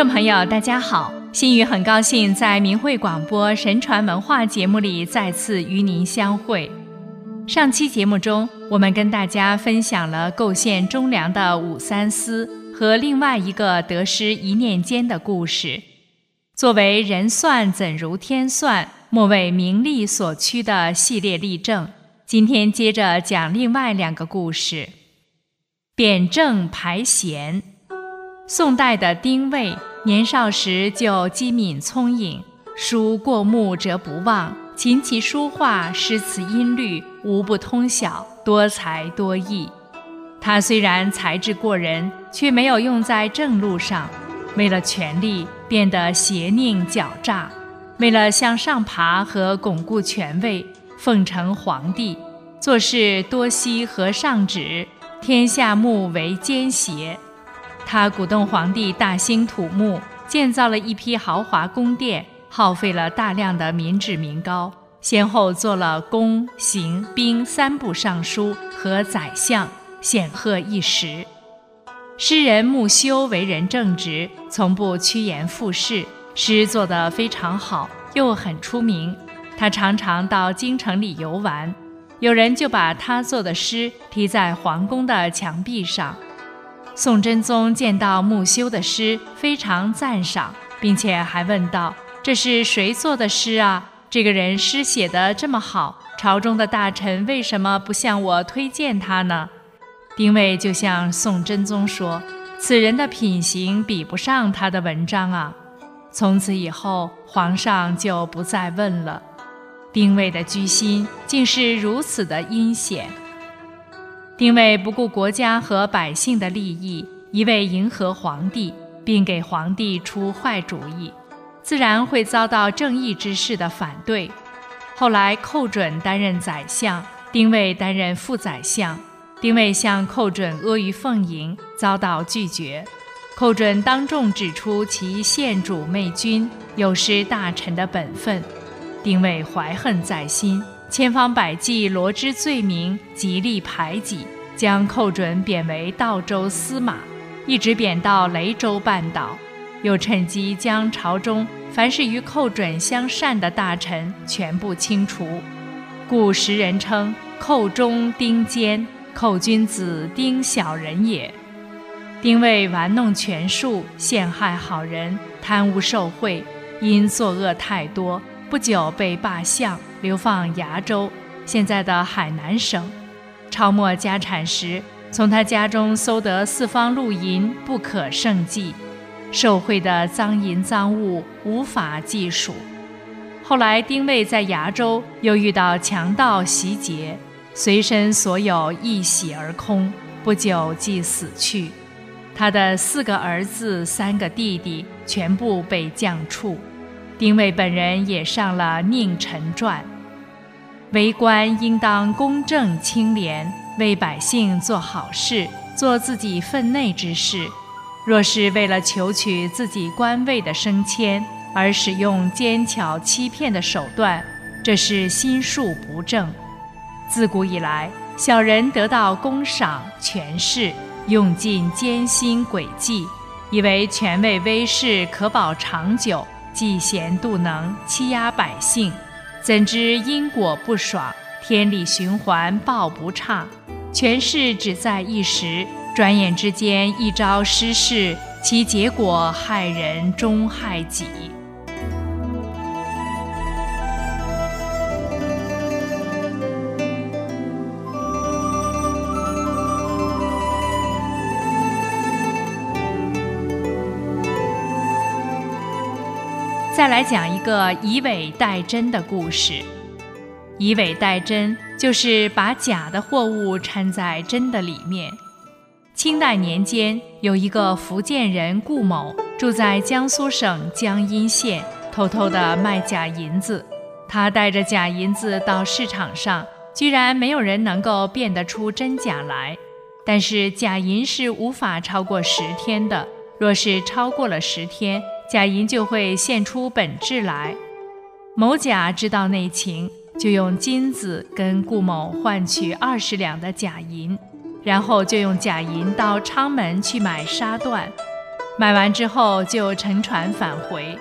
众朋友，大家好！心雨很高兴在明慧广播神传文化节目里再次与您相会。上期节目中，我们跟大家分享了构陷忠良的武三思和另外一个得失一念间的故事。作为人算怎如天算，莫为名利所趋的系列例证，今天接着讲另外两个故事：贬正排贤。宋代的丁谓年少时就机敏聪颖，书过目则不忘，琴棋书画、诗词音律无不通晓，多才多艺。他虽然才智过人，却没有用在正路上，为了权力变得邪佞狡诈，为了向上爬和巩固权位，奉承皇帝，做事多惜和尚旨，天下目为奸邪。他鼓动皇帝大兴土木，建造了一批豪华宫殿，耗费了大量的民脂民膏，先后做了宫、刑、兵三部尚书和宰相，显赫一时。诗人穆修为人正直，从不趋炎附势，诗做得非常好，又很出名。他常常到京城里游玩，有人就把他做的诗题在皇宫的墙壁上。宋真宗见到穆修的诗，非常赞赏，并且还问道：“这是谁做的诗啊？这个人诗写得这么好，朝中的大臣为什么不向我推荐他呢？”丁谓就向宋真宗说：“此人的品行比不上他的文章啊。”从此以后，皇上就不再问了。丁谓的居心竟是如此的阴险。丁谓不顾国家和百姓的利益，一味迎合皇帝，并给皇帝出坏主意，自然会遭到正义之士的反对。后来寇准担任宰相，丁谓担任副宰相。丁谓向寇准阿谀奉迎，遭到拒绝。寇准当众指出其献主媚君，有失大臣的本分。丁谓怀恨在心。千方百计罗织罪名，极力排挤，将寇准贬为道州司马，一直贬到雷州半岛，又趁机将朝中凡是与寇准相善的大臣全部清除，故时人称寇中丁坚，寇君子丁小人也。丁谓玩弄权术，陷害好人，贪污受贿，因作恶太多。不久被罢相，流放崖州（现在的海南省）。抄没家产时，从他家中搜得四方露银不可胜计，受贿的赃银赃物无法计数。后来丁谓在崖州又遇到强盗袭劫，随身所有一洗而空，不久即死去。他的四个儿子、三个弟弟全部被降处。丁谓本人也上了《佞臣传》，为官应当公正清廉，为百姓做好事，做自己分内之事。若是为了求取自己官位的升迁而使用奸巧欺骗的手段，这是心术不正。自古以来，小人得到功赏权势，用尽艰辛诡计，以为权位威势可保长久。嫉贤妒能，欺压百姓，怎知因果不爽，天理循环报不畅，权势只在一时，转眼之间一朝失势，其结果害人终害己。再来讲一个以伪代真的故事。以伪代真就是把假的货物掺在真的里面。清代年间，有一个福建人顾某住在江苏省江阴县，偷偷的卖假银子。他带着假银子到市场上，居然没有人能够辨得出真假来。但是假银是无法超过十天的，若是超过了十天。假银就会现出本质来。某甲知道内情，就用金子跟顾某换取二十两的假银，然后就用假银到昌门去买纱缎。买完之后就乘船返回。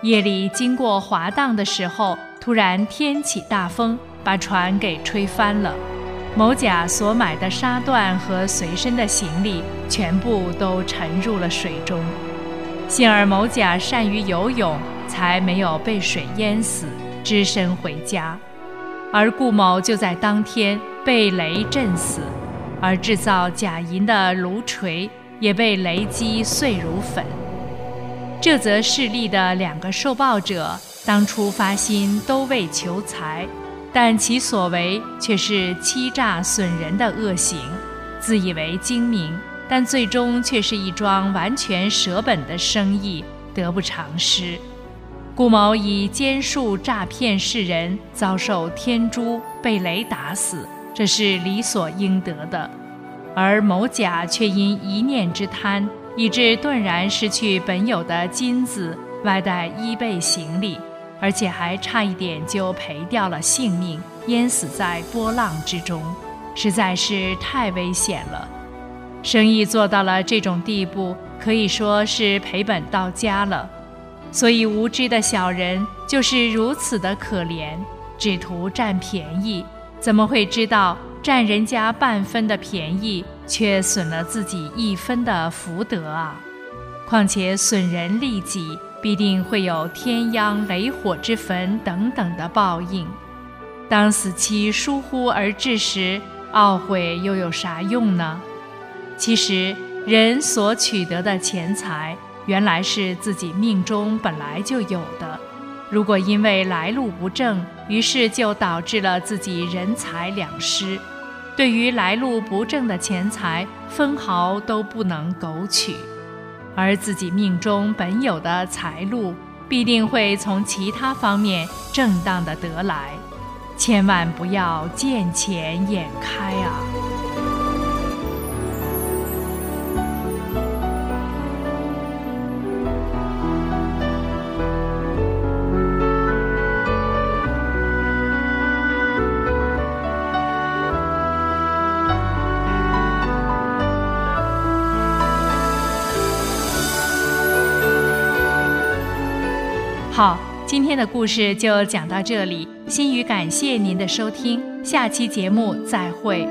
夜里经过滑荡的时候，突然天起大风，把船给吹翻了。某甲所买的沙缎和随身的行李全部都沉入了水中。幸而某甲善于游泳，才没有被水淹死，只身回家。而顾某就在当天被雷震死，而制造假银的炉锤也被雷击碎如粉。这则事例的两个受报者当初发心都为求财，但其所为却是欺诈损人的恶行，自以为精明，但最终却是一桩完全舍本的生意，得不偿失。顾某以奸术诈骗世人，遭受天诛，被雷打死，这是理所应得的；而某甲却因一念之贪。以致顿然失去本有的金子，外带衣被行李，而且还差一点就赔掉了性命，淹死在波浪之中，实在是太危险了。生意做到了这种地步，可以说是赔本到家了。所以无知的小人就是如此的可怜，只图占便宜，怎么会知道占人家半分的便宜？却损了自己一分的福德啊！况且损人利己，必定会有天殃、雷火之焚等等的报应。当死期疏忽而至时，懊悔又有啥用呢？其实，人所取得的钱财，原来是自己命中本来就有的。如果因为来路不正，于是就导致了自己人财两失。对于来路不正的钱财，分毫都不能苟取，而自己命中本有的财路，必定会从其他方面正当的得来，千万不要见钱眼开啊！好，今天的故事就讲到这里。心语感谢您的收听，下期节目再会。